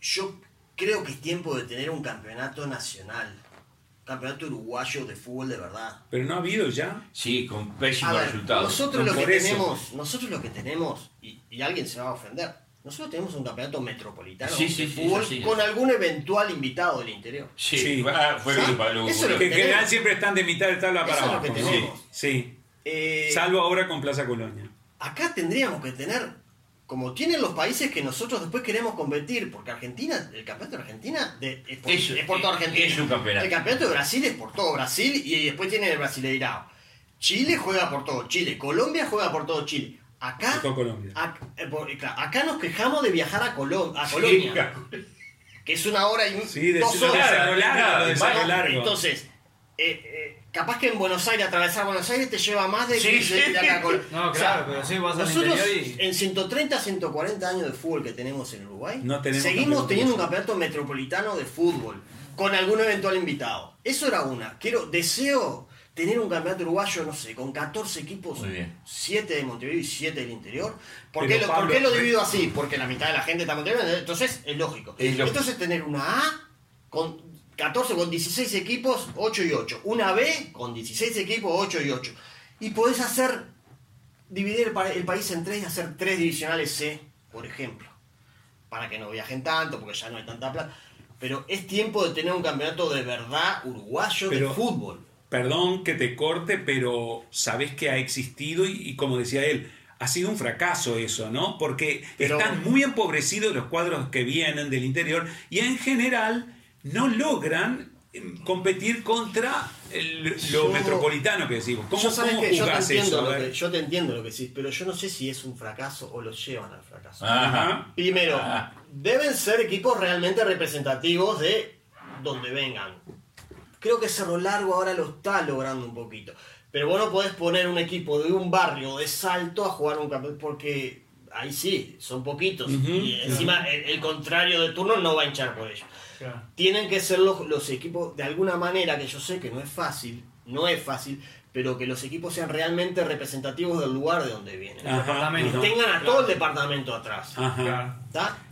Speaker 3: Yo creo que es tiempo de tener un campeonato nacional, campeonato uruguayo de fútbol de verdad.
Speaker 1: Pero no ha habido ya.
Speaker 2: Sí, con
Speaker 3: A
Speaker 2: pésimos resultados.
Speaker 3: nosotros
Speaker 1: No,
Speaker 3: lo que
Speaker 1: eso.
Speaker 3: tenemos, nosotros lo que tenemos, y, y alguien se va a ofender, nosotros tenemos un campeonato metropolitano
Speaker 2: Sí,
Speaker 3: de
Speaker 2: sí, sí,
Speaker 3: fútbol con algún eventual invitado del interior.
Speaker 2: Sí,
Speaker 1: Sí.
Speaker 2: ah, fue lo que
Speaker 3: Sí,
Speaker 2: pa- lo que
Speaker 1: siempre están de mitad de tabla para
Speaker 3: Eso es lo
Speaker 1: abajo.
Speaker 3: que tenemos.
Speaker 1: Sí.
Speaker 3: Eh,
Speaker 1: Salvo ahora con Plaza Colonia.
Speaker 3: acá tendríamos que tener, como tienen los países que nosotros después queremos competir, porque Argentina, el campeonato de Argentina de- es, por,
Speaker 2: Es-
Speaker 3: es por toda Argentina.
Speaker 2: es un campeonato.
Speaker 3: El campeonato de Brasil es por todo Brasil y después tiene el Brasileirao. Chile juega por todo Chile, Colombia juega por todo Chile. Acá,
Speaker 1: Por todo Colombia.
Speaker 3: ac- eh, por- claro, acá nos quejamos de viajar a, Colom- a Colonia, que es una hora y
Speaker 1: Sí, de
Speaker 3: dos horas.
Speaker 1: Largo.
Speaker 3: Entonces, eh, capaz que en Buenos Aires, atravesar Buenos Aires te lleva más de,
Speaker 2: Sí,
Speaker 3: de- de acá a Col-
Speaker 4: No,
Speaker 3: O sea,
Speaker 4: claro, pero sí, vas al
Speaker 3: nosotros
Speaker 4: interior y-
Speaker 3: en 130, 140 años de fútbol que tenemos en Uruguay,
Speaker 1: No tenemos
Speaker 3: seguimos teniendo un campeonato metropolitano de fútbol, con algún eventual invitado. Eso era una. Quiero, deseo tener un campeonato uruguayo, no sé, con 14 equipos,
Speaker 2: Muy bien.
Speaker 3: 7 de Montevideo y 7 del interior. ¿Por qué, lo, por
Speaker 1: Pablo,
Speaker 3: qué lo
Speaker 1: re-
Speaker 3: divido así? Porque la mitad de la gente está en Montevideo, entonces es lógico.
Speaker 2: Es lógico.
Speaker 3: Entonces tener una A con 14 con 16 equipos, 8 y 8. Una B con 16 equipos, 8 y 8. Y podés hacer, dividir el, pa- el país en tres y hacer tres divisionales C, por ejemplo. Para que no viajen tanto, porque ya no hay tanta plata. Pero es tiempo de tener un campeonato de verdad uruguayo
Speaker 1: Pero-
Speaker 3: de fútbol.
Speaker 1: Perdón que te corte, pero sabes que ha existido y, y como decía él, ha sido un fracaso eso, ¿no? Porque
Speaker 3: Pero-
Speaker 1: están muy empobrecidos los cuadros que vienen del interior y en general no logran em, competir contra el- lo
Speaker 3: Yo-
Speaker 1: metropolitano que decimos. ¿Cómo,
Speaker 3: yo, sabes
Speaker 1: cómo
Speaker 3: que yo, te
Speaker 1: eso?
Speaker 3: Lo que, yo te entiendo lo que decís, pero yo no sé si es un fracaso o los llevan al fracaso.
Speaker 2: Ajá.
Speaker 3: Primero, deben ser equipos realmente representativos de donde vengan. Creo que Cerro Largo ahora lo está logrando un poquito. Pero vos no podés poner un equipo de un barrio de salto a jugar un campeonato porque ahí sí, son poquitos. y encima el, el contrario de turno no va a hinchar por ellos.
Speaker 4: Claro.
Speaker 3: Tienen que ser los, los equipos de alguna manera, que yo sé que no es fácil, no es fácil, pero que los equipos sean realmente representativos del lugar de donde vienen.
Speaker 1: Ajá, ajá.
Speaker 3: Tengan a
Speaker 4: Claro.
Speaker 3: todo el departamento atrás.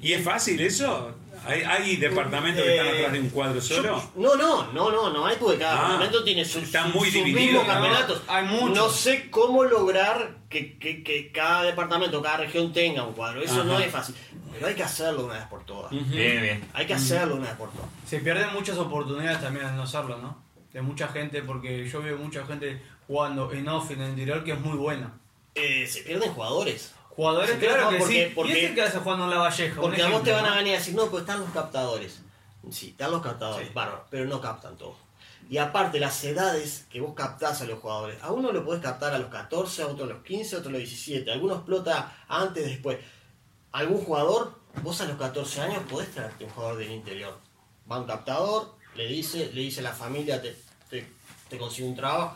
Speaker 1: ¿Y es fácil eso? ¿Hay, hay departamentos que están
Speaker 3: Eh,
Speaker 1: atrás de un cuadro solo?
Speaker 3: Yo- no, no, no, no, no hay porque cada
Speaker 1: Ah,
Speaker 3: departamento tiene sus,
Speaker 1: está
Speaker 3: sus-
Speaker 1: muy
Speaker 3: sus
Speaker 1: dividido,
Speaker 3: mismos
Speaker 1: ¿no?
Speaker 3: campeonatos.
Speaker 4: Hay muchos.
Speaker 3: No sé cómo lograr que, que- que cada departamento, cada región tenga un cuadro. Eso
Speaker 1: Ajá.
Speaker 3: no es fácil. Pero hay que hacerlo una vez por todas.
Speaker 2: Bien, bien.
Speaker 3: Hay que hacerlo una vez por todas.
Speaker 4: Se pierden muchas oportunidades también al no hacerlo, ¿no? De mucha gente, porque yo veo mucha gente jugando en off en el interior que es muy buena.
Speaker 3: Eh, se pierden jugadores.
Speaker 4: Jugadores, claro que
Speaker 3: porque,
Speaker 4: sí.
Speaker 3: porque-
Speaker 4: y ese que hace jugando en la Valleja.
Speaker 3: Porque a vos te
Speaker 4: ejemplo,
Speaker 3: van a venir a decir, no, pues están los captadores. Sí, están los captadores,
Speaker 4: Sí.
Speaker 3: bárbaro, pero no captan todos. Y aparte, las edades que vos captás a los jugadores, a uno lo podés captar a los 14, a otro a los 15, a otro a los 17. Algunos explota antes, después. Algún jugador, vos a los 14 años podés traerte un jugador del interior. Va un captador, le dice, le dice a la familia, te, te, te consigue un trabajo.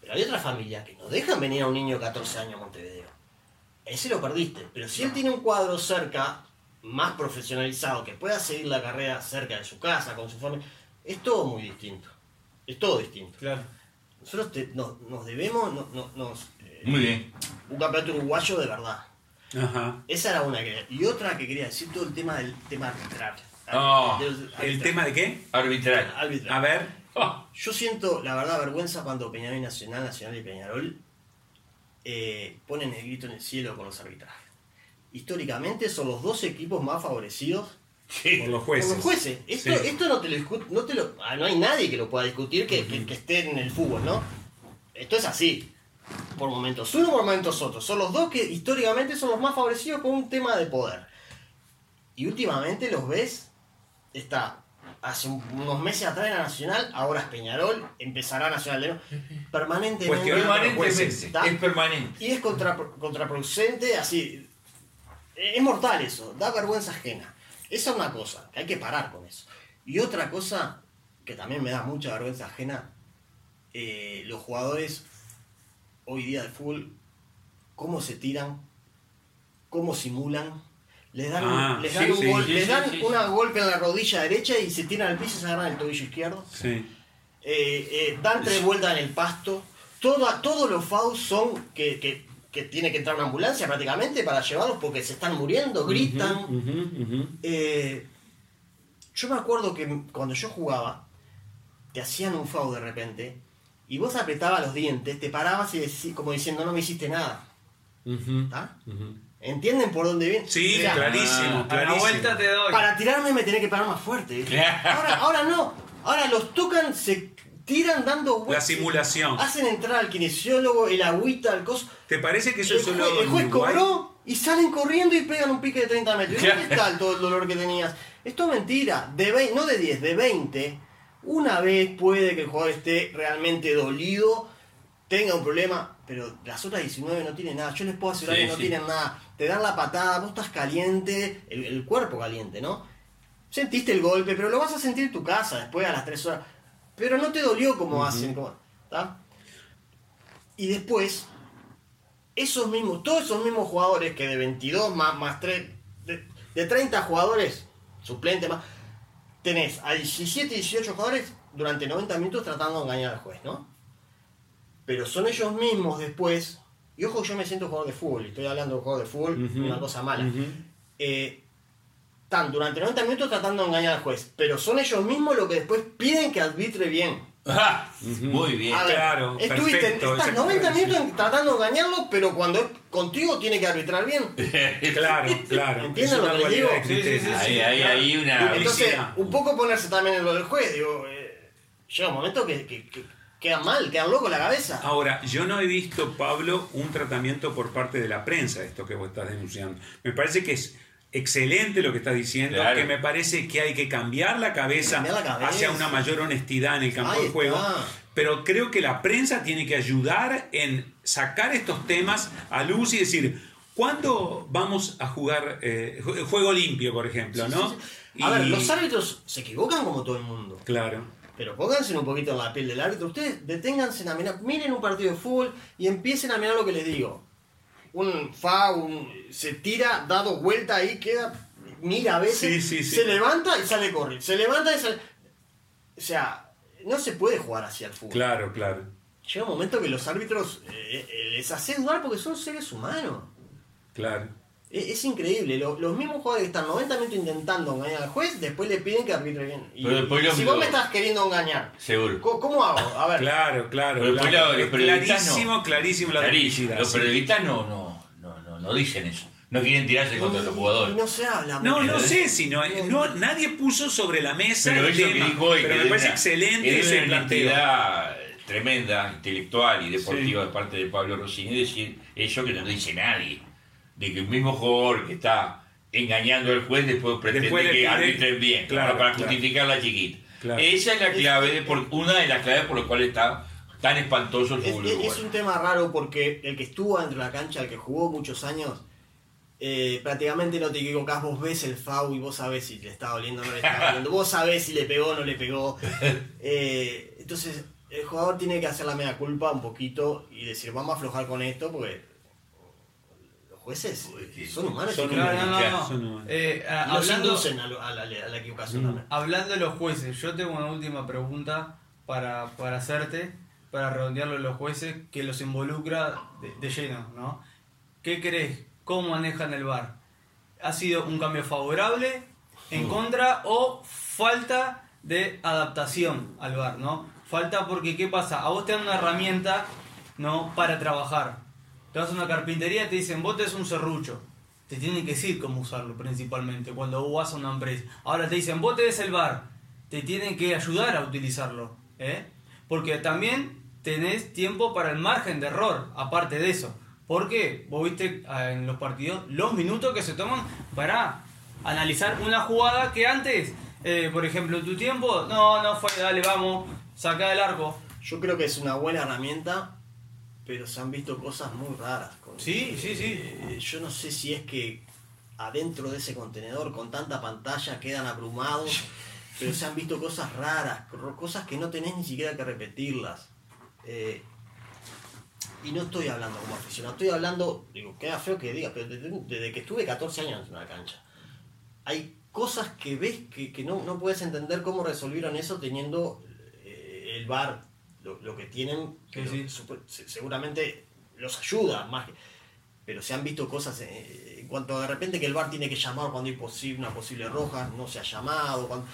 Speaker 3: Pero hay otra familia que no dejan venir a un niño de 14 años a Montevideo. Ese lo perdiste. Pero si él tiene un cuadro cerca, más profesionalizado, que pueda seguir la carrera cerca de su casa, con su familia, es todo muy distinto. Es todo distinto.
Speaker 4: Claro.
Speaker 3: Nosotros te- nos, nos debemos no- no- nos, eh,
Speaker 2: Muy bien.
Speaker 3: un campeonato uruguayo de verdad.
Speaker 1: Ajá.
Speaker 3: Esa era una que Y otra que quería decir, todo el tema del tema arbitral.
Speaker 2: Oh,
Speaker 3: Del-
Speaker 1: ¿El
Speaker 3: arbitral.
Speaker 1: tema de qué?
Speaker 2: Arbitral.
Speaker 3: Arbitral.
Speaker 1: A ver.
Speaker 2: Oh,
Speaker 3: Yo siento, la verdad, vergüenza cuando Peñarol y Nacional, Nacional y Peñarol eh, ponen el grito en el cielo con los arbitrajes. Históricamente son los dos equipos más favorecidos
Speaker 1: Por los jueces.
Speaker 3: por los jueces. Esto,
Speaker 1: Sí.
Speaker 3: esto no te lo no te lo, ah, no hay nadie que lo pueda discutir que, que- que esté en el fútbol, ¿no? Esto es así. Por momentos uno, por momentos otro. Son los dos que históricamente son los más favorecidos por un tema de poder. Y últimamente los ves, está hace un- unos meses atrás era Nacional, ahora es Peñarol, empezará Nacional de nuevo. Permanentemente.
Speaker 1: Cuestión
Speaker 2: permanentemente.
Speaker 1: jueces.
Speaker 2: Es permanente.
Speaker 3: Y es contra- contraproducente, así. Es mortal eso, da vergüenza ajena. Esa es una cosa, que hay que parar con eso. Y otra cosa que también me da mucha vergüenza ajena, eh, los jugadores hoy día de fútbol, cómo se tiran, cómo simulan. Les dan,
Speaker 1: Ah,
Speaker 3: les dan,
Speaker 1: sí,
Speaker 3: un
Speaker 1: sí,
Speaker 3: gol-
Speaker 2: sí,
Speaker 3: les
Speaker 2: sí,
Speaker 3: dan
Speaker 2: sí, sí.
Speaker 3: una golpe en la rodilla derecha y se tiran al piso y se agarran el tobillo izquierdo
Speaker 1: Sí.
Speaker 3: eh, eh, dan tres vueltas en el pasto. Todo, todos los fouls son que, que, que tiene que entrar una ambulancia prácticamente para llevarlos porque se están muriendo, gritan. Eh, yo me acuerdo que cuando yo jugaba, te hacían un foul de repente y vos apretabas los dientes, te parabas y decí- como diciendo no me hiciste nada.
Speaker 1: Ujú.
Speaker 3: ¿Entienden por dónde viene?
Speaker 1: Sí,
Speaker 3: sea,
Speaker 1: clarísimo,
Speaker 4: A la
Speaker 1: clarísimo.
Speaker 4: vuelta te doy.
Speaker 3: Para tirarme me tenés que parar más fuerte. Ahora, ahora no. Ahora los tocan, se tiran dando
Speaker 1: La
Speaker 3: vueltas.
Speaker 1: simulación.
Speaker 3: Hacen entrar al kinesiólogo, el agüita, el coso.
Speaker 1: ¿Te parece que eso es solo
Speaker 3: el juez cobró y salen corriendo y pegan un pique de 30 metros. ¿Y ¿Dónde está todo el dolor que tenías? Esto es mentira. De vei- no de 10, de 20. Una vez puede que el jugador esté realmente dolido, tenga un problema, pero las otras 19 no tienen nada. Yo les puedo asegurar
Speaker 2: Sí,
Speaker 3: que no
Speaker 2: sí.
Speaker 3: tienen nada. Te dan la patada, vos estás caliente, el, el cuerpo caliente, ¿no? Sentiste el golpe, pero lo vas a sentir en tu casa después a las 3 horas. Pero no te dolió como hacen. Como. Y después, esos mismos, todos esos mismos jugadores que de 22 más, más 3, de, de 30 jugadores, suplentes más, tenés a 17 y 18 jugadores durante 90 minutos tratando de engañar al juez, ¿no? Pero son ellos mismos después, y ojo, yo me siento jugador de fútbol, y estoy hablando de jugador de fútbol, una cosa mala. Eh, están durante 90 minutos tratando de engañar al juez, pero son ellos mismos los que después piden que arbitre bien.
Speaker 2: Ah, Muy bien.
Speaker 3: Ver,
Speaker 1: Claro,
Speaker 3: estuviste,
Speaker 1: perfecto,
Speaker 3: estás
Speaker 1: ese-
Speaker 3: 90
Speaker 1: sí.
Speaker 3: minutos tratando de engañarlo, pero cuando es contigo tiene que arbitrar bien.
Speaker 1: Claro, claro.
Speaker 3: ¿Entienden
Speaker 1: Es una
Speaker 3: lo que digo?
Speaker 1: de
Speaker 4: Sí, sí, sí,
Speaker 1: criterios.
Speaker 2: Ahí, ahí, ahí una.
Speaker 3: Entonces, un poco ponerse también en lo del juez, digo, eh, llega un momento que, que- que- quedan mal, quedan locos la cabeza.
Speaker 1: Ahora, yo no he visto, Pablo, un tratamiento por parte de la prensa, esto que vos estás denunciando. Me parece que es excelente lo que estás diciendo,
Speaker 2: Claro.
Speaker 1: que me parece que hay que cambiar la cabeza,
Speaker 3: Cambiar la cabeza.
Speaker 1: hacia una mayor honestidad en el campo
Speaker 3: Ahí
Speaker 1: de juego.
Speaker 3: está.
Speaker 1: Pero creo que la prensa tiene que ayudar en sacar estos temas a luz y decir, ¿cuándo vamos a jugar eh, ju- juego limpio, por ejemplo?
Speaker 3: Sí,
Speaker 1: ¿no?
Speaker 3: sí, sí. A ver, los árbitros se equivocan como todo el mundo.
Speaker 1: Claro.
Speaker 3: Pero pónganse un poquito en la piel del árbitro. Ustedes deténganse a mirar, miren un partido de fútbol y empiecen a mirar lo que les digo. Un fa, un, se tira, dado vuelta ahí, queda, mira a veces,
Speaker 1: Sí, sí, sí.
Speaker 3: se levanta y sale corriendo. Se levanta y sale. O sea, no se puede jugar así al fútbol.
Speaker 1: Claro, claro.
Speaker 3: Llega un momento que los árbitros eh, eh, les hace dudar porque son seres humanos.
Speaker 1: Claro.
Speaker 3: Es, es increíble. Lo- los mismos jugadores que están 90 minutos intentando engañar al juez, después le piden que arbitre bien. Y,
Speaker 2: Pero después lo-
Speaker 3: si vos me estás queriendo engañar,
Speaker 2: Seguro.
Speaker 3: ¿cómo, cómo hago? A ver.
Speaker 1: Claro, claro.
Speaker 2: Pero
Speaker 1: clarísimo,
Speaker 2: no.
Speaker 1: clarísimo la
Speaker 2: Clarísimo. Los periodistas no, no, no, dicen eso. No quieren tirarse contra los jugadores.
Speaker 3: no se habla.
Speaker 1: No, no sé si no, no- nadie puso sobre la mesa
Speaker 2: Pero
Speaker 1: el
Speaker 2: eso que
Speaker 1: tema,
Speaker 2: dijo hoy,
Speaker 1: pero
Speaker 2: que
Speaker 1: me
Speaker 2: es
Speaker 1: parece
Speaker 2: una-
Speaker 1: excelente
Speaker 2: es
Speaker 1: ese
Speaker 2: una
Speaker 1: planteo.
Speaker 2: tremenda, intelectual y deportiva
Speaker 1: Sí.
Speaker 2: de parte de Pablo Rossini decir eso que no dice nadie. De que el mismo jugador que está engañando al juez después pretende
Speaker 1: Después
Speaker 2: que arbitren bien,
Speaker 1: Claro,
Speaker 2: para
Speaker 1: claro.
Speaker 2: justificar la chiquita.
Speaker 1: Claro.
Speaker 2: Esa es la clave, de por, una de las claves por las cuales está tan espantoso el
Speaker 3: Es,
Speaker 2: fútbol
Speaker 3: es- un tema raro porque el que estuvo dentro de la cancha, el que jugó muchos años, eh, prácticamente no te equivocás. Vos ves el FAU y vos sabés si le está doliendo o no le está doliendo. Vos sabés si le pegó o no le pegó. Eh, entonces, el jugador tiene que hacer la media culpa un poquito y decir, vamos a aflojar con esto porque los jueces son humanos
Speaker 1: Son humanos.
Speaker 4: no, no, no.
Speaker 1: Son humanos.
Speaker 4: Eh, a-
Speaker 3: y los
Speaker 4: hablando,
Speaker 3: inducen a, lo- a la, a la equivocación
Speaker 1: Mm.
Speaker 3: también.
Speaker 4: hablando de los jueces, yo tengo una última pregunta para, para hacerte, para redondearlo de los jueces, que los involucra de, de lleno, ¿no? ¿Qué crees? ¿Cómo manejan el VAR? ¿Ha sido un cambio favorable, en contra o falta de adaptación al VAR, ¿no? Falta porque, ¿qué pasa? A vos te dan una herramienta, ¿no? Para trabajar. Te vas a una carpintería y te dicen, vos tenés un serrucho. Te tienen que decir cómo usarlo principalmente cuando vos vas a una empresa. Ahora te dicen, vos tenés el bar. Te tienen que ayudar a utilizarlo. ¿eh? Porque también tenés tiempo para el margen de error, aparte de eso. Porque vos viste ah, en los partidos los minutos que se toman para analizar una jugada que antes, eh, por ejemplo, tu tiempo, no, no fue, dale, vamos, saca del arco.
Speaker 3: Yo creo que es una buena herramienta, pero se han visto cosas muy raras. con-
Speaker 4: Sí, sí, sí.
Speaker 3: Eh, yo no sé si es que adentro de ese contenedor con tanta pantalla quedan abrumados, pero se han visto cosas raras, cosas que no tenés ni siquiera que repetirlas. Eh, y no estoy hablando como aficionado, estoy hablando, digo, queda feo que diga, pero desde, desde que estuve 14 años en una cancha, hay cosas que ves que, que no, no puedes entender cómo resolvieron eso teniendo eh, el bar, lo, lo que tienen, que
Speaker 4: sí.
Speaker 3: lo- seguramente los ayuda más que- pero se han visto cosas eh, en cuanto de repente que el bar tiene que llamar cuando hay posi- una posible roja, no se ha llamado, cuando-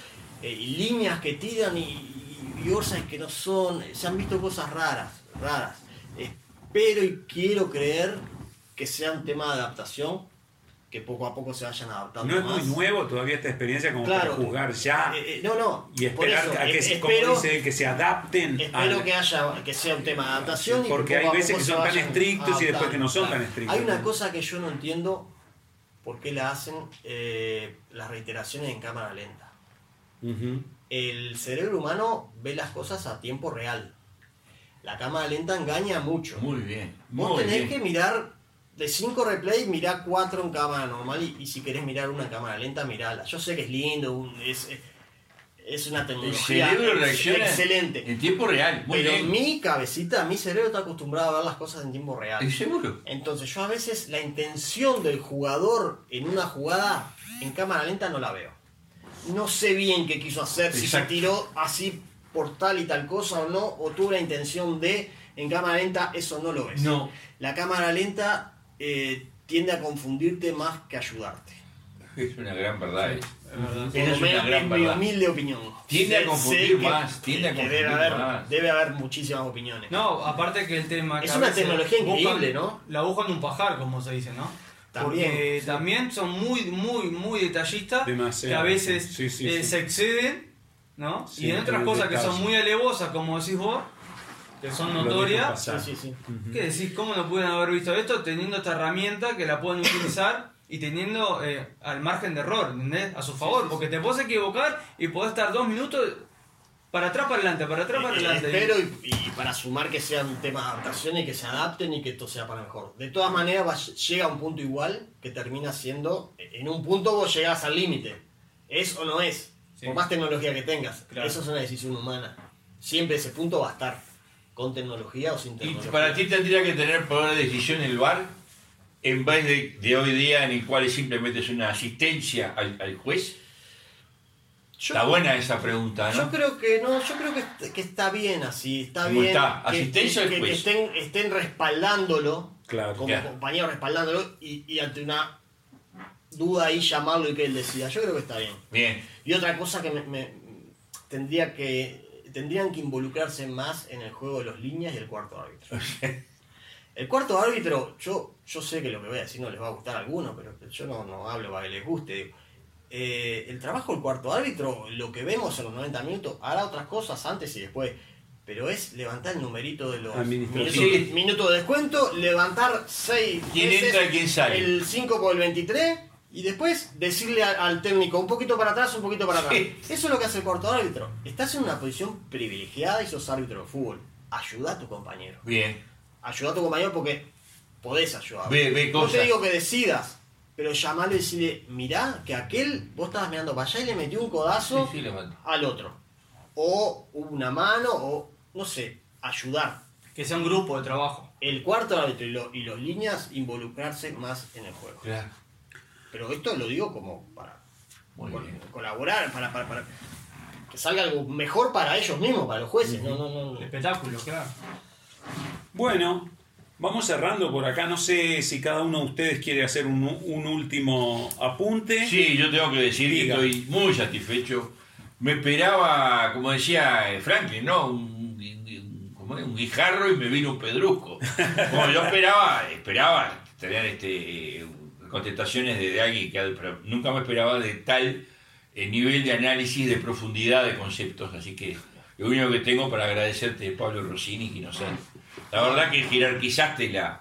Speaker 3: eh, y líneas que tiran y, y, que no son, se han visto cosas raras, raras. Espero y quiero creer que sea un tema de adaptación, que poco a poco se vayan adaptando
Speaker 1: No es
Speaker 3: más.
Speaker 1: muy nuevo todavía esta experiencia como
Speaker 3: Claro.
Speaker 1: para juzgar ya
Speaker 3: Eh, eh, no, no.
Speaker 1: y esperar
Speaker 3: eso,
Speaker 1: a que,
Speaker 3: eh,
Speaker 1: se, como
Speaker 3: espero,
Speaker 1: dice él, que se adapten
Speaker 3: espero
Speaker 1: al-
Speaker 3: que haya que sea un tema de adaptación
Speaker 1: Porque
Speaker 3: que
Speaker 1: hay veces que son tan estrictos y después que no son
Speaker 3: claro.
Speaker 1: tan estrictos.
Speaker 3: Hay una cosa que yo no entiendo por qué la hacen las reiteraciones en cámara lenta. El cerebro humano ve las cosas a tiempo real. La cámara lenta engaña mucho.
Speaker 2: Muy bien.
Speaker 3: Vos
Speaker 2: Muy
Speaker 3: tenés
Speaker 2: bien.
Speaker 3: que mirar de 5 replays, mirá 4 en cámara normal y, y si querés mirar una cámara lenta, mirala. Yo sé que es lindo, es, es una tecnología excelente.
Speaker 2: en tiempo real. Muy
Speaker 3: Pero
Speaker 2: bien.
Speaker 3: mi cabecita, mi cerebro está acostumbrado a ver las cosas en tiempo real.
Speaker 2: ¿Es seguro?
Speaker 3: Entonces yo a veces la intención del jugador en una jugada en cámara lenta no la veo. No sé bien qué quiso hacer, si se
Speaker 2: Exacto.
Speaker 3: tiró así por tal y tal cosa o no, o tuvo la intención de en cámara lenta, eso no lo ves.
Speaker 2: No.
Speaker 3: La cámara lenta eh, tiende a confundirte más que ayudarte.
Speaker 2: Es una gran verdad. eh.
Speaker 3: Por
Speaker 2: Esa
Speaker 3: lo
Speaker 2: es una gran
Speaker 3: mi
Speaker 2: verdad.
Speaker 3: humilde opinión.
Speaker 2: Tiende a confundir más, tiende a
Speaker 3: que
Speaker 2: confundir
Speaker 3: debe haber,
Speaker 2: más.
Speaker 3: Debe haber muchísimas opiniones.
Speaker 4: No, aparte que el tema...
Speaker 3: Es una tecnología
Speaker 4: buscan-
Speaker 3: increíble, ¿no?
Speaker 4: La buscan un pajar, como se dice, ¿no?
Speaker 3: También,
Speaker 4: Porque
Speaker 3: sí.
Speaker 4: también son muy, muy, muy detallistas.
Speaker 1: Demasiado,
Speaker 4: Que a veces
Speaker 1: sí, sí,
Speaker 4: eh,
Speaker 1: sí.
Speaker 4: se exceden, ¿no?
Speaker 1: Sí,
Speaker 4: y en otras cosas que son muy alevosas, como decís vos, que son notorias.
Speaker 1: pasar.
Speaker 3: Sí, sí, sí.
Speaker 4: ¿Qué decís? ¿Cómo no pueden haber visto esto teniendo esta herramienta que la pueden utilizar y teniendo eh, al margen de error, ¿entendés? A su favor,
Speaker 3: sí, sí.
Speaker 4: porque te puedes equivocar y podés estar dos minutos para atrás, para adelante, para atrás, para
Speaker 3: Eh,
Speaker 4: adelante.
Speaker 3: espero y, y para sumar que sean temas de adaptación y que se adapten y que esto sea para mejor. De todas maneras, va- llega a un punto igual que termina siendo. En un punto vos llegás al límite. ¿Es o no es?
Speaker 4: Sí.
Speaker 3: Por más tecnología que tengas.
Speaker 4: Claro.
Speaker 3: Eso es una decisión humana. Siempre ese punto va a estar. Con tecnología o sin
Speaker 2: ¿Y
Speaker 3: tecnología.
Speaker 2: para ti tendría que tener poder de decisión el VAR en vez de, de hoy día en el cual simplemente es una asistencia al, al juez?
Speaker 3: Yo-
Speaker 2: Está buena esa pregunta,
Speaker 3: Yo
Speaker 2: ¿no?
Speaker 3: creo que no, yo creo que, que está bien así, está
Speaker 2: ¿Cómo
Speaker 3: bien
Speaker 2: está?
Speaker 3: que, estén, estén respaldándolo,
Speaker 1: Claro.
Speaker 3: como
Speaker 2: Claro.
Speaker 3: compañeros respaldándolo y, y ante una duda ahí llamarlo y que él decida. Yo creo que está bien.
Speaker 2: Bien.
Speaker 3: Y otra cosa que me, me- tendría que tendrían que involucrarse más en el juego de los líneas y el cuarto árbitro. El cuarto árbitro, yo, yo sé que lo que voy a decir no les va a gustar a algunos, pero yo no, no hablo para que les guste. digo. Eh, el trabajo del cuarto árbitro, lo que vemos en los 90 minutos, hará otras cosas antes y después, pero es levantar el numerito de los minutos,
Speaker 2: Sí.
Speaker 3: minutos de descuento, levantar 6
Speaker 2: ¿Quién entra y quién sale?
Speaker 3: el 5 por el 23 y después decirle al técnico un poquito para atrás, un poquito para atrás.
Speaker 2: Sí.
Speaker 3: Eso es lo que hace el cuarto árbitro. Estás en una posición privilegiada y sos árbitro de fútbol. Ayuda a tu compañero.
Speaker 2: Bien.
Speaker 3: Ayuda a tu compañero porque podés ayudar.
Speaker 2: Ve- ve
Speaker 3: no te digo que decidas, pero llamarle y decirle, mirá que aquel, vos estabas mirando para allá y le metió un codazo
Speaker 2: Sí, sí, levanta.
Speaker 3: al otro. O una mano, o no sé, ayudar.
Speaker 4: Que sea un grupo de trabajo.
Speaker 3: El cuarto árbitro y, lo- y los líneas involucrarse más en el juego.
Speaker 2: Claro.
Speaker 3: Pero esto lo digo como para
Speaker 2: Muy
Speaker 3: col-
Speaker 2: bien.
Speaker 3: colaborar, para, para, para que salga algo mejor para ellos mismos, para los jueces. No, no, no.
Speaker 4: El espectáculo, claro.
Speaker 1: Bueno, vamos cerrando por acá. No sé si cada uno de ustedes quiere hacer un, un último apunte.
Speaker 2: Sí, yo tengo que decir
Speaker 1: Diga.
Speaker 2: que estoy muy satisfecho. Me esperaba, como decía eh, Franklin, ¿no? Un, un- como es? un guijarro y me vino un pedrusco. Como yo esperaba, esperaba tener este, eh, contestaciones de, de alguien que pero nunca me esperaba de tal eh, nivel de análisis, de profundidad de conceptos. Así que lo único que tengo para agradecerte, Pablo Rossini, que nos ha- La verdad que jerarquizaste la,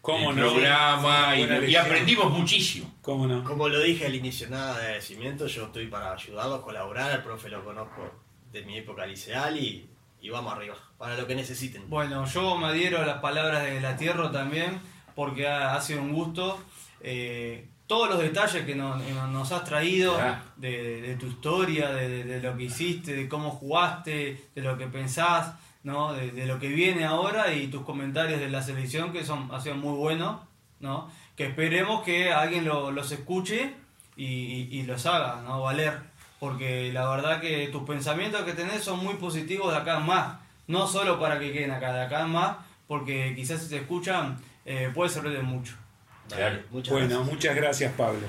Speaker 1: ¿Cómo
Speaker 2: el
Speaker 1: no?
Speaker 2: programa y, aprendimos muchísimo.
Speaker 1: ¿Cómo no?
Speaker 3: Como lo dije al inicio, nada de agradecimiento. Yo estoy para ayudarlos, colaborar. Al profe lo conozco de mi época liceal y, y vamos arriba. Para lo que necesiten.
Speaker 4: Bueno, yo me adhiero a las palabras de la Tierra también, porque ha, ha sido un gusto. Eh, todos los detalles que nos, que nos has traído de, de tu historia, de, de- de lo que hiciste, de cómo jugaste, de lo que pensás, ¿no? de, de lo que viene ahora y tus comentarios de la selección que son, han sido muy buenos, ¿no? que esperemos que alguien lo- los escuche y, y- y los haga ¿no? valer, porque la verdad que tus pensamientos que tenés son muy positivos de acá en más, no solo para que queden acá, de acá en más, porque quizás si te escuchan eh, puede servir de mucho.
Speaker 3: Dale,
Speaker 2: Claro.
Speaker 3: Muchas
Speaker 1: Bueno,
Speaker 3: gracias.
Speaker 1: muchas gracias, Pablo.